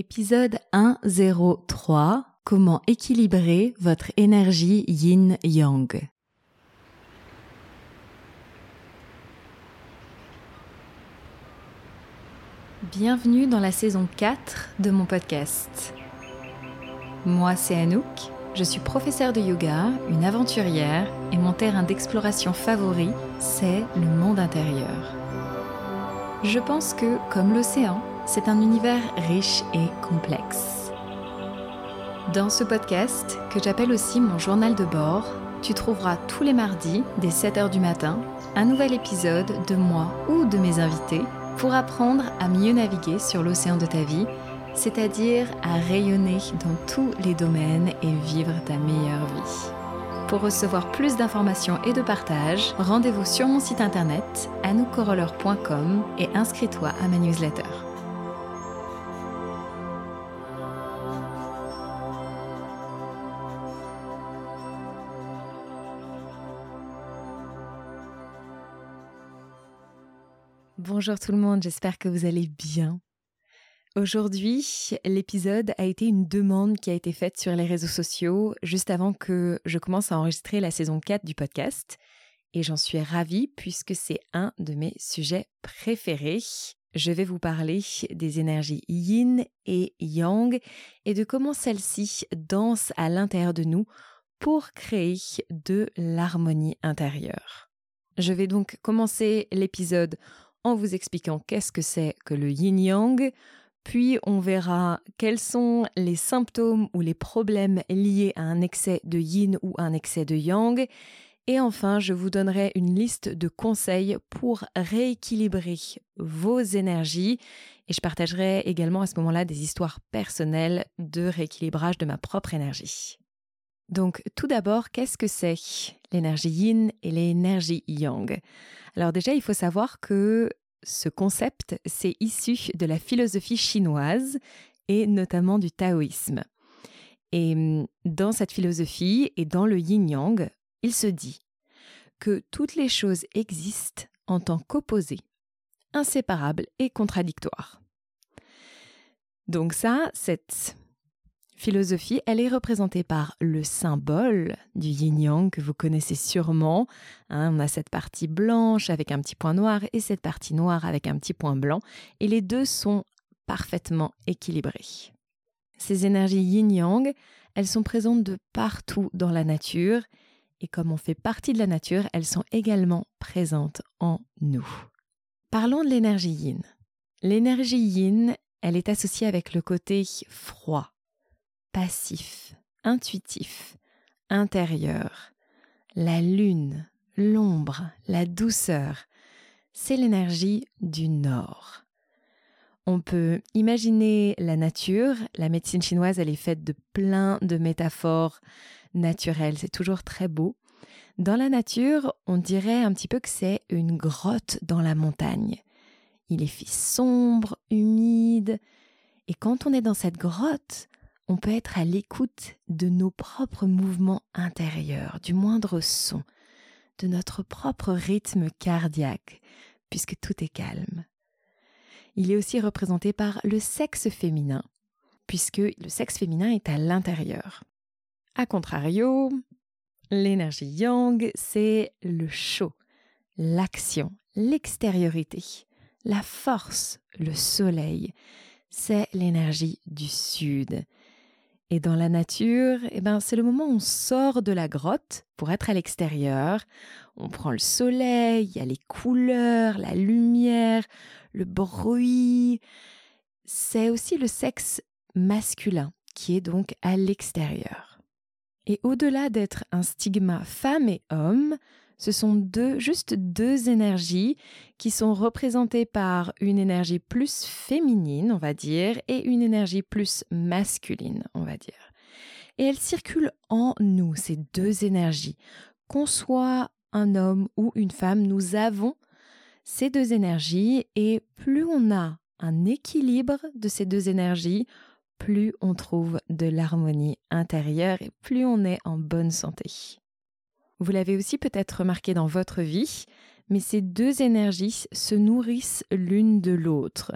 Épisode 103 Comment équilibrer votre énergie yin-yang Bienvenue dans la saison 4 de mon podcast. Moi, c'est Anouk, je suis professeure de yoga, une aventurière, et mon terrain d'exploration favori, c'est le monde intérieur. Je pense que, comme l'océan, c'est un univers riche et complexe. Dans ce podcast, que j'appelle aussi mon journal de bord, tu trouveras tous les mardis, dès 7h du matin, un nouvel épisode de moi ou de mes invités pour apprendre à mieux naviguer sur l'océan de ta vie, c'est-à-dire à rayonner dans tous les domaines et vivre ta meilleure vie. Pour recevoir plus d'informations et de partage, rendez-vous sur mon site internet anoukoroller.com et inscris-toi à ma newsletter. Bonjour tout le monde, j'espère que vous allez bien. Aujourd'hui, l'épisode a été une demande qui a été faite sur les réseaux sociaux juste avant que je commence à enregistrer la saison 4 du podcast. Et j'en suis ravie puisque c'est un de mes sujets préférés. Je vais vous parler des énergies yin et yang et de comment celles-ci dansent à l'intérieur de nous pour créer de l'harmonie intérieure. Je vais donc commencer l'épisode en vous expliquant qu'est-ce que c'est que le yin-yang, puis on verra quels sont les symptômes ou les problèmes liés à un excès de yin ou un excès de yang. Et enfin, je vous donnerai une liste de conseils pour rééquilibrer vos énergies. Et je partagerai également à ce moment-là des histoires personnelles de rééquilibrage de ma propre énergie. Donc tout d'abord, qu'est-ce que c'est? L'énergie yin et l'énergie yang Alors déjà, il faut savoir que ce concept, c'est issu de la philosophie chinoise et notamment du taoïsme. Et hum, dans cette philosophie et dans le yin-yang, il se dit que toutes les choses existent en tant qu'opposées, inséparables et contradictoires. Donc ça, cette philosophie, elle est représentée par le symbole du yin-yang que vous connaissez sûrement. Hein. on a cette partie blanche avec un petit point noir et cette partie noire avec un petit point blanc. Et les deux sont parfaitement équilibrés. Ces énergies yin-yang, elles sont présentes de partout dans la nature. Et comme on fait partie de la nature, elles sont également présentes en nous. Parlons de l'énergie yin. L'énergie yin, elle est associée avec le côté froid, passif, intuitif, intérieur. La lune, l'ombre, la douceur, c'est l'énergie du nord. On peut imaginer la nature, la médecine chinoise, elle est faite de plein de métaphores naturelles, c'est toujours très beau. Dans la nature, on dirait un petit peu que c'est une grotte dans la montagne. Il est fait sombre, humide, et quand on est dans cette grotte, on peut être à l'écoute de nos propres mouvements intérieurs, du moindre son, de notre propre rythme cardiaque, puisque tout est calme. Il est aussi représenté par le sexe féminin, puisque le sexe féminin est à l'intérieur. A contrario, l'énergie yang, c'est le chaud, l'action, l'extériorité, la force, le soleil. C'est l'énergie du sud, et dans la nature, eh ben, c'est le moment où on sort de la grotte pour être à l'extérieur. On prend le soleil, il y a les couleurs, la lumière, le bruit. C'est aussi le sexe masculin qui est donc à l'extérieur. Et au-delà d'être un stigma femme et homme, ce sont deux, juste deux énergies qui sont représentées par une énergie plus féminine, on va dire, et une énergie plus masculine, on va dire. Et elles circulent en nous, ces deux énergies. Qu'on soit un homme ou une femme, nous avons ces deux énergies et plus on a un équilibre de ces deux énergies, plus on trouve de l'harmonie intérieure et plus on est en bonne santé. Vous l'avez aussi peut-être remarqué dans votre vie, mais ces deux énergies se nourrissent l'une de l'autre.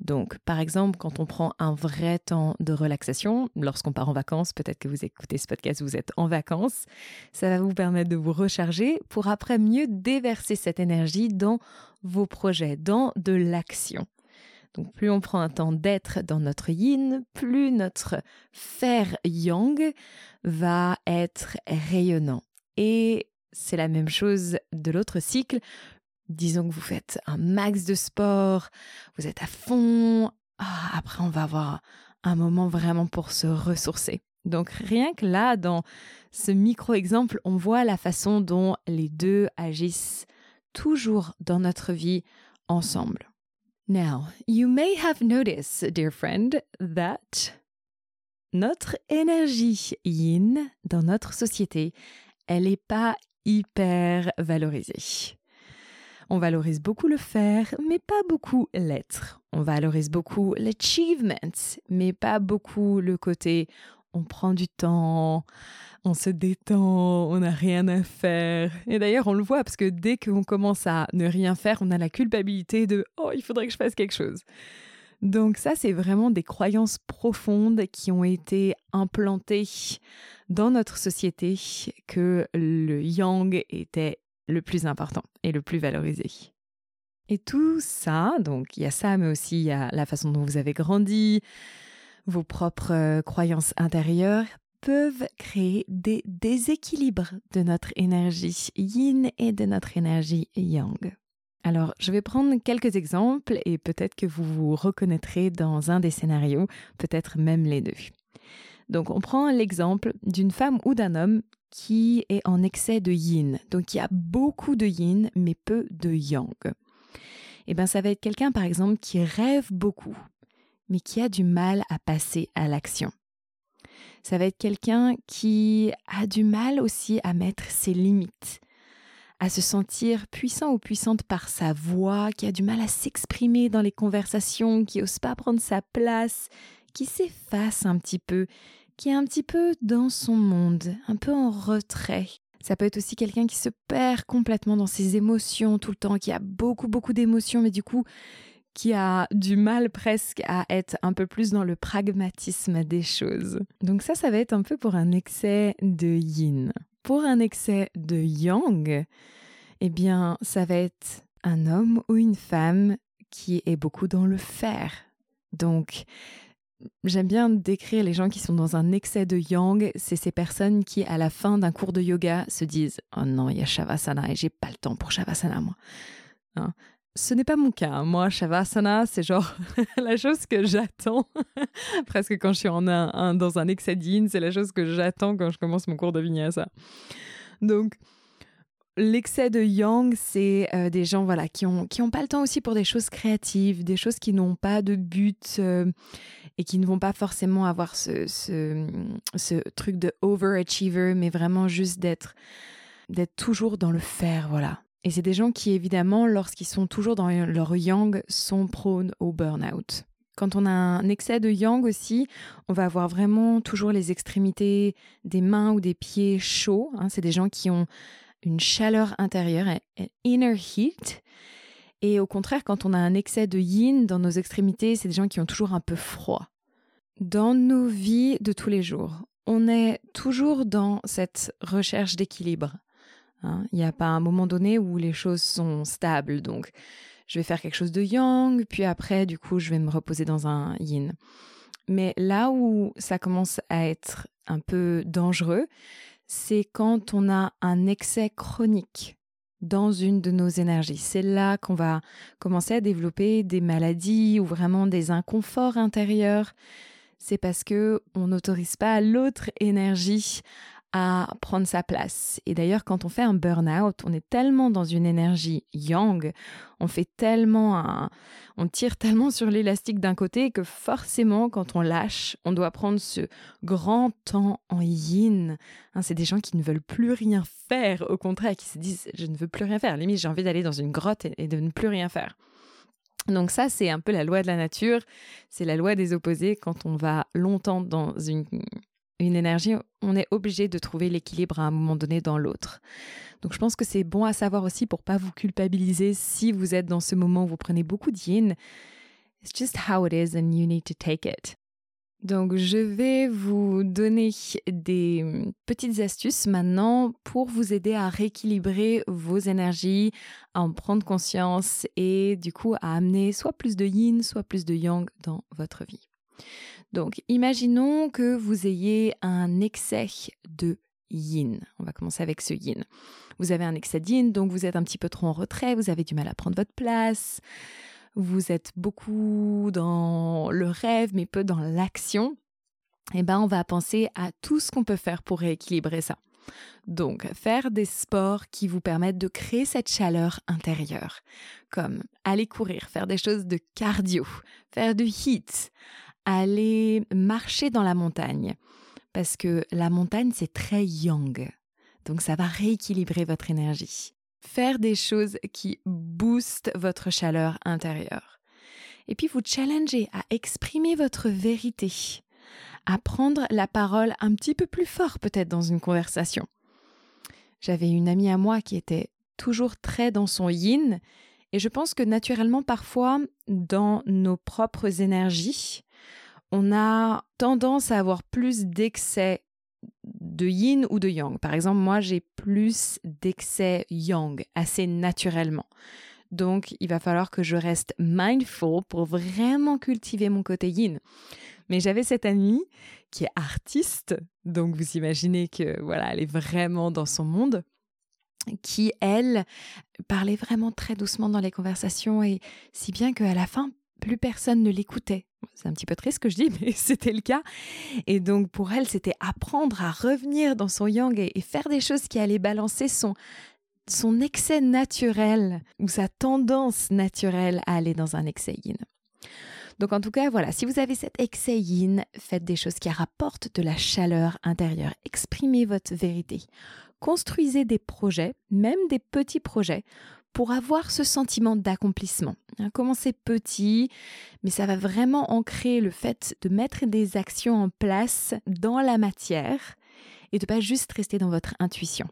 Donc, par exemple, quand on prend un vrai temps de relaxation, lorsqu'on part en vacances, peut-être que vous écoutez ce podcast, vous êtes en vacances, ça va vous permettre de vous recharger pour après mieux déverser cette énergie dans vos projets, dans de l'action. Donc, plus on prend un temps d'être dans notre yin, plus notre fer yang va être rayonnant. Et c'est la même chose de l'autre cycle. Disons que vous faites un max de sport, vous êtes à fond. Ah, après, on va avoir un moment vraiment pour se ressourcer. Donc rien que là, dans ce micro-exemple, on voit la façon dont les deux agissent toujours dans notre vie ensemble. Now, you may have noticed, dear friend, that notre énergie yin dans notre société, elle n'est pas hyper valorisée. On valorise beaucoup le faire, mais pas beaucoup l'être. On valorise beaucoup l'achievement, mais pas beaucoup le côté on prend du temps, on se détend, on n'a rien à faire. Et d'ailleurs, on le voit parce que dès qu'on commence à ne rien faire, on a la culpabilité de oh, il faudrait que je fasse quelque chose. Donc ça, c'est vraiment des croyances profondes qui ont été implantées dans notre société que le yang était le plus important et le plus valorisé. Et tout ça, donc il y a ça, mais aussi il y a la façon dont vous avez grandi, vos propres euh, croyances intérieures peuvent créer des déséquilibres de notre énergie yin et de notre énergie yang. Alors, je vais prendre quelques exemples et peut-être que vous vous reconnaîtrez dans un des scénarios, peut-être même les deux. Donc, on prend l'exemple d'une femme ou d'un homme qui est en excès de yin. Donc, il y a beaucoup de yin, mais peu de yang. Eh bien, ça va être quelqu'un, par exemple, qui rêve beaucoup, mais qui a du mal à passer à l'action. Ça va être quelqu'un qui a du mal aussi à mettre ses limites, à se sentir puissant ou puissante par sa voix, qui a du mal à s'exprimer dans les conversations, qui n'ose pas prendre sa place, qui s'efface un petit peu, qui est un petit peu dans son monde, un peu en retrait. Ça peut être aussi quelqu'un qui se perd complètement dans ses émotions tout le temps, qui a beaucoup beaucoup d'émotions, mais du coup qui a du mal presque à être un peu plus dans le pragmatisme des choses. Donc ça, ça va être un peu pour un excès de yin. Pour un excès de yang, eh bien, ça va être un homme ou une femme qui est beaucoup dans le faire. Donc, j'aime bien décrire les gens qui sont dans un excès de yang. C'est ces personnes qui, à la fin d'un cours de yoga, se disent Oh non, il y a Shavasana et j'ai pas le temps pour Shavasana, moi. Hein? Ce n'est pas mon cas. Hein. Moi, Shavasana, c'est genre la chose que j'attends presque quand je suis en un, dans un excès yin, c'est la chose que j'attends quand je commence mon cours de vinyasa. Donc, l'excès de yang, c'est euh, des gens voilà qui ont qui ont pas le temps aussi pour des choses créatives, des choses qui n'ont pas de but euh, et qui ne vont pas forcément avoir ce, ce, ce truc de overachiever, mais vraiment juste d'être d'être toujours dans le faire, voilà. Et c'est des gens qui, évidemment, lorsqu'ils sont toujours dans leur yang, sont prônes au burn-out. Quand on a un excès de yang aussi, on va avoir vraiment toujours les extrémités des mains ou des pieds chauds. Hein. C'est des gens qui ont une chaleur intérieure, un inner heat. Et au contraire, quand on a un excès de yin dans nos extrémités, c'est des gens qui ont toujours un peu froid. Dans nos vies de tous les jours, on est toujours dans cette recherche d'équilibre. Hein. Il n'y a pas un moment donné où les choses sont stables. Donc, je vais faire quelque chose de yang, puis après, du coup, je vais me reposer dans un yin. Mais là où ça commence à être un peu dangereux, c'est quand on a un excès chronique dans une de nos énergies. C'est là qu'on va commencer à développer des maladies ou vraiment des inconforts intérieurs. C'est parce que on n'autorise pas l'autre énergie à prendre sa place. Et d'ailleurs, quand on fait un burn-out, on est tellement dans une énergie yang, on fait tellement un, on tire tellement sur l'élastique d'un côté que forcément, quand on lâche, on doit prendre ce grand temps en yin. Hein, c'est des gens qui ne veulent plus rien faire, au contraire, qui se disent je ne veux plus rien faire. Limite, j'ai envie d'aller dans une grotte et de ne plus rien faire. Donc ça, c'est un peu la loi de la nature, c'est la loi des opposés quand on va longtemps dans une, une énergie, on est obligé de trouver l'équilibre à un moment donné dans l'autre. Donc je pense que c'est bon à savoir aussi pour pas vous culpabiliser si vous êtes dans ce moment où vous prenez beaucoup de yin. It's just how it is and you need to take it. Donc, je vais vous donner des petites astuces maintenant pour vous aider à rééquilibrer vos énergies, à en prendre conscience et du coup à amener soit plus de yin, soit plus de yang dans votre vie. Donc, imaginons que vous ayez un excès de yin. On va commencer avec ce yin. Vous avez un excès de yin, donc vous êtes un petit peu trop en retrait, vous avez du mal à prendre votre place, vous êtes beaucoup dans le rêve, mais peu dans l'action. Eh ben, on va penser à tout ce qu'on peut faire pour rééquilibrer ça. Donc, faire des sports qui vous permettent de créer cette chaleur intérieure, comme aller courir, faire des choses de cardio, faire du HIIT, aller marcher dans la montagne, parce que la montagne, c'est très yang. Donc ça va rééquilibrer votre énergie. Faire des choses qui boostent votre chaleur intérieure. Et puis vous challenger à exprimer votre vérité, à prendre la parole un petit peu plus fort peut-être dans une conversation. J'avais une amie à moi qui était toujours très dans son yin, et je pense que naturellement parfois, dans nos propres énergies, on a tendance à avoir plus d'excès de yin ou de yang. Par exemple, moi, j'ai plus d'excès yang assez naturellement. Donc, il va falloir que je reste mindful pour vraiment cultiver mon côté yin. Mais j'avais cette amie qui est artiste, donc vous imaginez que voilà, elle est vraiment dans son monde qui, elle, parlait vraiment très doucement dans les conversations et si bien qu'à la fin, plus personne ne l'écoutait. C'est un petit peu triste ce que je dis, mais c'était le cas. Et donc pour elle, c'était apprendre à revenir dans son yang et, faire des choses qui allaient balancer son, son excès naturel ou sa tendance naturelle à aller dans un excès yin. Donc en tout cas, voilà, si vous avez cet excès yin, faites des choses qui rapportent de la chaleur intérieure. Exprimez votre vérité. Construisez des projets, même des petits projets, pour avoir ce sentiment d'accomplissement. Hein, commencez petit, mais ça va vraiment ancrer le fait de mettre des actions en place dans la matière et de pas juste rester dans votre intuition.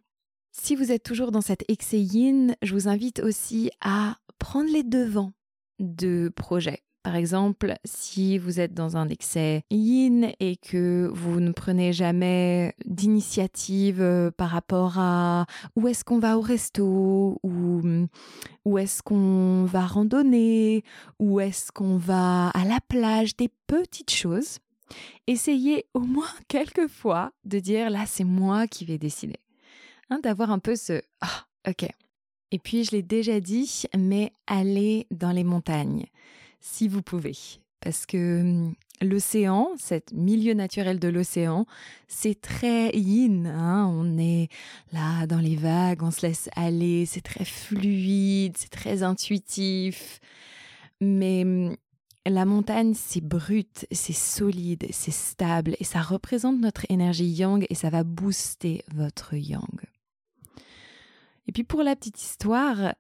Si vous êtes toujours dans cette excès yin, je vous invite aussi à prendre les devants de projets. Par exemple, si vous êtes dans un excès yin et que vous ne prenez jamais d'initiative euh, par rapport à où est-ce qu'on va au resto ou où est-ce qu'on va randonner, où est-ce qu'on va à la plage, des petites choses, essayez au moins quelques fois de dire là c'est moi qui vais décider. Hein, d'avoir un peu ce ah ok. Et puis je l'ai déjà dit, mais allez dans les montagnes si vous pouvez. Parce que hum, l'océan, cet milieu naturel de l'océan, c'est très yin. Hein. on est là dans les vagues, on se laisse aller, c'est très fluide, c'est très intuitif. Mais hum, la montagne, c'est brut, c'est solide, c'est stable et ça représente notre énergie yang et ça va booster votre yang. Et puis pour la petite histoire,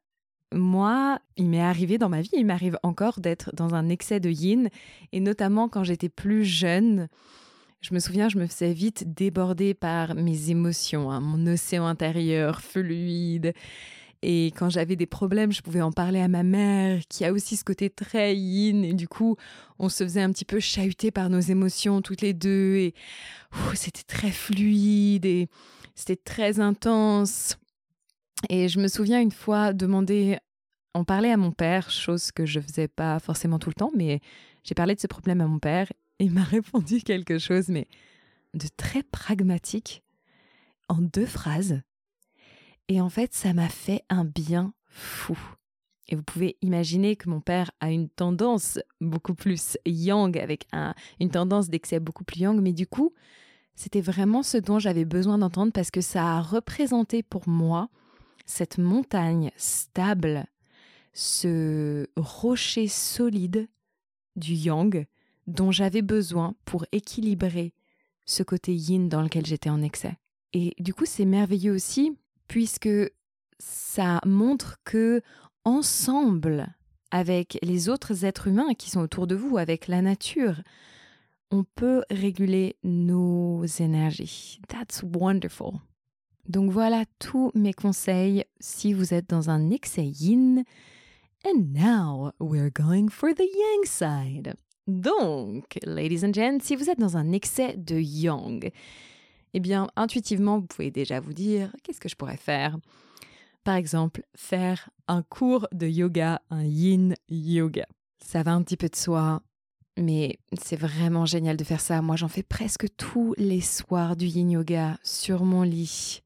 moi, il m'est arrivé dans ma vie, il m'arrive encore d'être dans un excès de yin, et notamment quand j'étais plus jeune. Je me souviens, je me faisais vite déborder par mes émotions, hein, mon océan intérieur fluide. Et quand j'avais des problèmes, je pouvais en parler à ma mère, qui a aussi ce côté très yin. Et du coup, on se faisait un petit peu chahuter par nos émotions toutes les deux. Et c'était très fluide et c'était très intense. Et je me souviens une fois demander, en parler à mon père, chose que je faisais pas forcément tout le temps, mais j'ai parlé de ce problème à mon père et il m'a répondu quelque chose, mais de très pragmatique, en deux phrases. Et en fait, ça m'a fait un bien fou. Et vous pouvez imaginer que mon père a une tendance beaucoup plus yang, avec une tendance d'excès beaucoup plus yang, mais du coup, c'était vraiment ce dont j'avais besoin d'entendre parce que ça a représenté pour moi cette montagne stable, ce rocher solide du yang dont j'avais besoin pour équilibrer ce côté yin dans lequel j'étais en excès. Et du coup, c'est merveilleux aussi puisque ça montre que ensemble avec les autres êtres humains qui sont autour de vous, avec la nature, on peut réguler nos énergies. That's wonderful. Donc voilà tous mes conseils si vous êtes dans un excès yin And now we're going for the yang side. Donc, ladies and gents, si vous êtes dans un excès de yang, eh bien, intuitivement, vous pouvez déjà vous dire qu'est-ce que je pourrais faire? Par exemple, faire un cours de yoga, un yin yoga. Ça va un petit peu de soi, mais c'est vraiment génial de faire ça. Moi, j'en fais presque tous les soirs du yin yoga sur mon lit.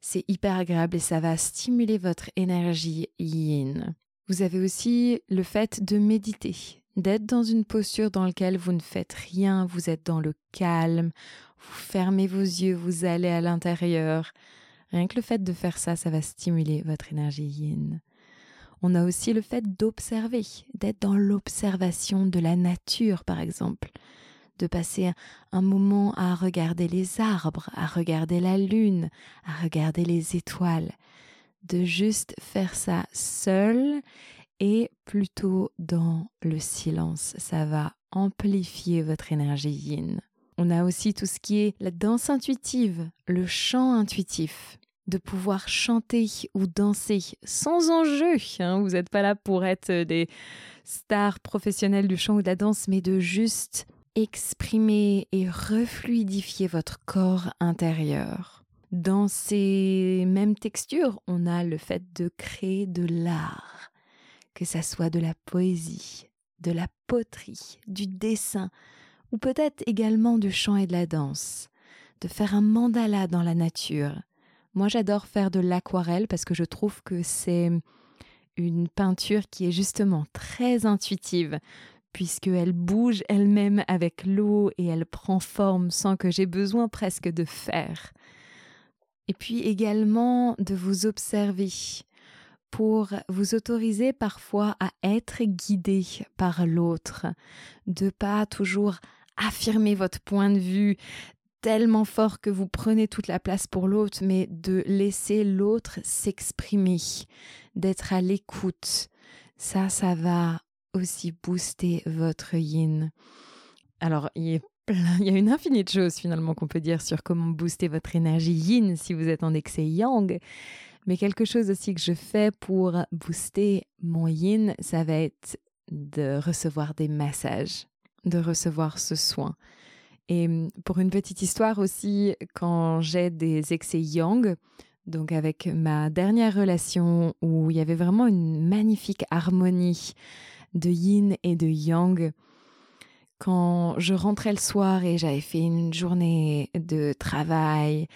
C'est hyper agréable et ça va stimuler votre énergie yin. Vous avez aussi le fait de méditer, d'être dans une posture dans laquelle vous ne faites rien, vous êtes dans le calme, vous fermez vos yeux, vous allez à l'intérieur. Rien que le fait de faire ça, ça va stimuler votre énergie yin. On a aussi le fait d'observer, d'être dans l'observation de la nature, par exemple, de passer un moment à regarder les arbres, à regarder la lune, à regarder les étoiles, de juste faire ça seul et plutôt dans le silence. Ça va amplifier votre énergie yin. On a aussi tout ce qui est la danse intuitive, le chant intuitif, de pouvoir chanter ou danser sans enjeu. Hein. Vous n'êtes pas là pour être des stars professionnelles du chant ou de la danse, mais de juste exprimer et refluidifier votre corps intérieur. Dans ces mêmes textures, on a le fait de créer de l'art, que ça soit de la poésie, de la poterie, du dessin, ou peut-être également du chant et de la danse, de faire un mandala dans la nature. Moi j'adore faire de l'aquarelle parce que je trouve que c'est une peinture qui est justement très intuitive, puisqu'elle bouge elle-même avec l'eau et elle prend forme sans que j'ai besoin presque de faire. Et puis également de vous observer pour vous autoriser parfois à être guidé par l'autre, de pas toujours affirmer votre point de vue tellement fort que vous prenez toute la place pour l'autre, mais de laisser l'autre s'exprimer, d'être à l'écoute. Ça, ça va aussi booster votre yin. Alors, il y a, une infinité de choses finalement qu'on peut dire sur comment booster votre énergie yin si vous êtes en excès yang. Mais quelque chose aussi que je fais pour booster mon yin, ça va être de recevoir des massages de recevoir ce soin. Et hum, pour une petite histoire aussi, quand j'ai des excès yang, donc avec ma dernière relation où il y avait vraiment une magnifique harmonie de yin et de yang, quand je rentrais le soir et j'avais fait une journée de travail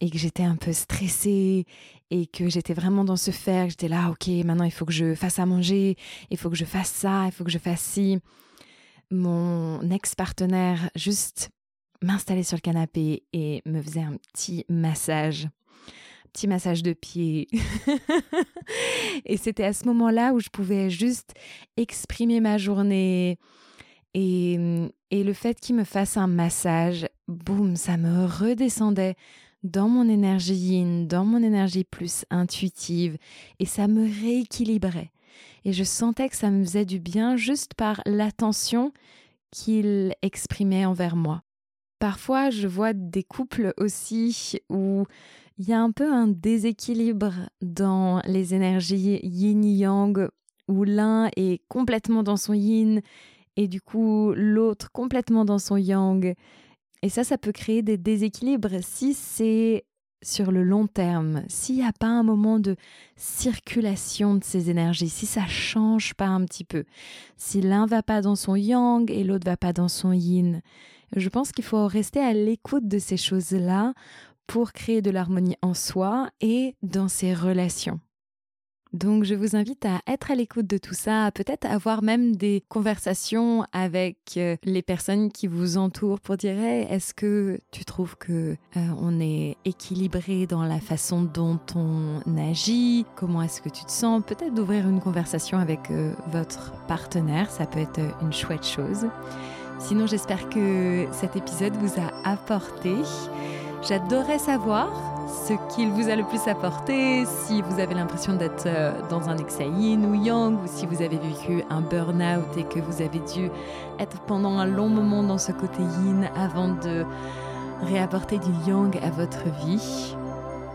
et que j'étais un peu stressée et que j'étais vraiment dans ce faire, j'étais là, ok, maintenant il faut que je fasse à manger, il faut que je fasse ça, il faut que je fasse ci. Mon ex-partenaire juste m'installait sur le canapé et me faisait un petit massage petit massage de pied. et c'était à ce moment-là où je pouvais juste exprimer ma journée. Et, et le fait qu'il me fasse un massage, boum, ça me redescendait dans mon énergie dans mon énergie plus intuitive. Et ça me rééquilibrait et je sentais que ça me faisait du bien juste par l'attention qu'il exprimait envers moi. Parfois, je vois des couples aussi où il y a un peu un déséquilibre dans les énergies yin-yang, où l'un est complètement dans son yin et du coup l'autre complètement dans son yang. Et ça, ça peut créer des déséquilibres si c'est sur le long terme, s'il n'y a pas un moment de circulation de ces énergies, si ça change pas un petit peu, si l'un va pas dans son yang et l'autre va pas dans son yin, je pense qu'il faut rester à l'écoute de ces choses-là pour créer de l'harmonie en soi et dans ses relations. Donc je vous invite à être à l'écoute de tout ça, à peut-être avoir même des conversations avec euh, les personnes qui vous entourent pour dire est-ce que tu trouves que euh, on est équilibré dans la façon dont on agit? Comment est-ce que tu te sens? Peut-être d'ouvrir une conversation avec euh, votre partenaire, ça peut être une chouette chose. Sinon j'espère que cet épisode vous a apporté. J'adorerais savoir ce qu'il vous a le plus apporté, si vous avez l'impression d'être euh, dans un excès yin ou yang, ou si vous avez vécu un burn-out et que vous avez dû être pendant un long moment dans ce côté yin avant de réapporter du yang à votre vie.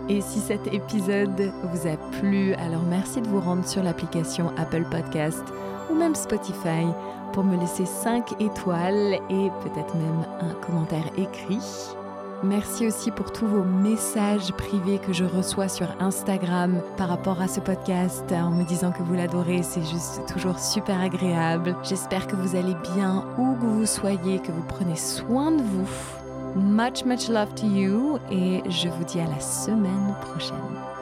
Et si cet épisode vous a plu, alors merci de vous rendre sur l'application Apple Podcast ou même Spotify pour me laisser 5 étoiles et peut-être même un commentaire écrit. Merci aussi pour tous vos messages privés que je reçois sur Instagram par rapport à ce podcast en me disant que vous l'adorez. C'est juste toujours super agréable. J'espère que vous allez bien où que vous soyez, que vous prenez soin de vous. Much, much love to you et je vous dis à la semaine prochaine.